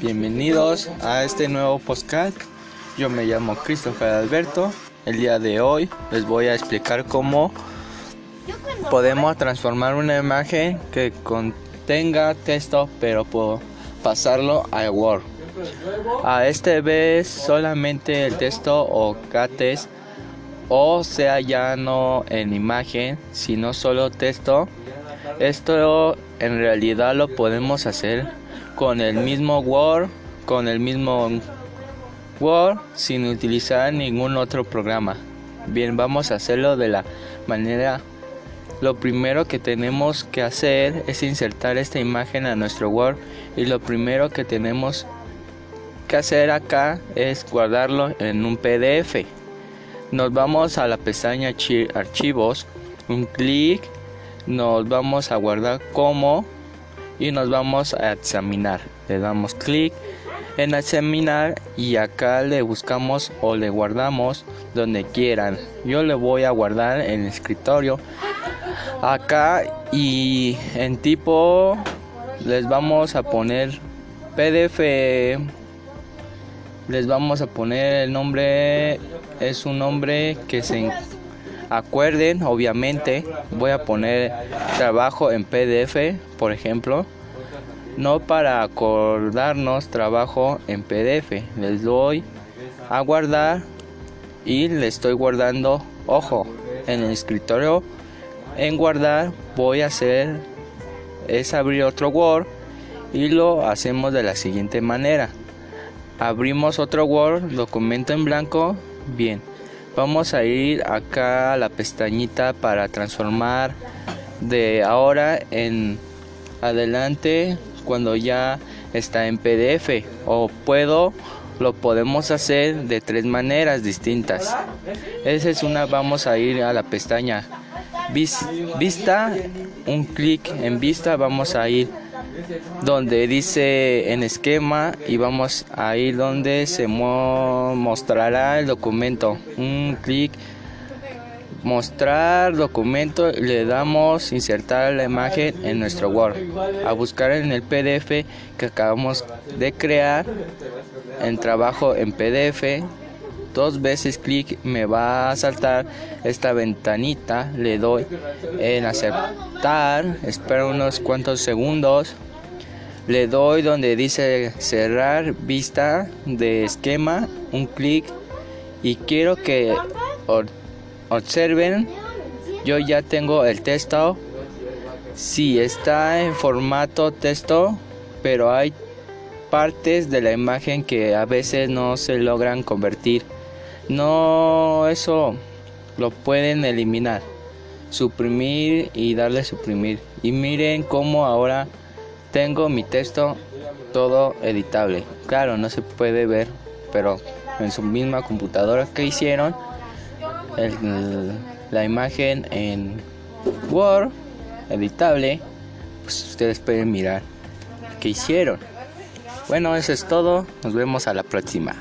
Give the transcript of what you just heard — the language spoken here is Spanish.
Bienvenidos a este nuevo podcast. Yo me llamo Christopher Alberto. El día de hoy les voy a explicar cómo podemos transformar una imagen que contenga texto, pero pasarlo a Word. A este vez solamente el texto o cates o sea ya no en imagen, sino solo texto. Esto en realidad lo podemos hacer con el mismo Word, con el mismo Word sin utilizar ningún otro programa. Bien, vamos a hacerlo de la manera lo primero que tenemos que hacer es insertar esta imagen a nuestro Word y lo primero que tenemos que hacer acá es guardarlo en un PDF. Nos vamos a la pestaña archivos, un clic, nos vamos a guardar como y nos vamos a examinar. Le damos clic en examinar y acá le buscamos o le guardamos donde quieran. Yo le voy a guardar en escritorio acá y en tipo les vamos a poner PDF les vamos a poner el nombre es un nombre que se acuerden obviamente voy a poner trabajo en PDF por ejemplo no para acordarnos trabajo en PDF les doy a guardar y le estoy guardando ojo en el escritorio. En guardar voy a hacer es abrir otro Word y lo hacemos de la siguiente manera. Abrimos otro Word documento en blanco bien vamos a ir acá a la pestañita para transformar de ahora en adelante cuando ya está en PDF o puedo lo podemos hacer de tres maneras distintas. Esa es una vamos a ir a la pestaña. Vista un clic en vista vamos a ir donde dice en esquema y vamos a ir donde se mostrará el documento. Un clic mostrar documento le damos insertar la imagen en nuestro Word. A buscar en el PDF que acabamos de crear en trabajo en PDF dos veces clic me va a saltar esta ventanita le doy en aceptar espero unos cuantos segundos le doy donde dice cerrar vista de esquema un clic y quiero que observen yo ya tengo el texto si está en formato texto pero hay partes de la imagen que a veces no se logran convertir no, eso lo pueden eliminar, suprimir y darle suprimir. Y miren cómo ahora tengo mi texto todo editable. Claro, no se puede ver, pero en su misma computadora que hicieron la imagen en Word editable, pues ustedes pueden mirar qué hicieron. Bueno, eso es todo. Nos vemos a la próxima.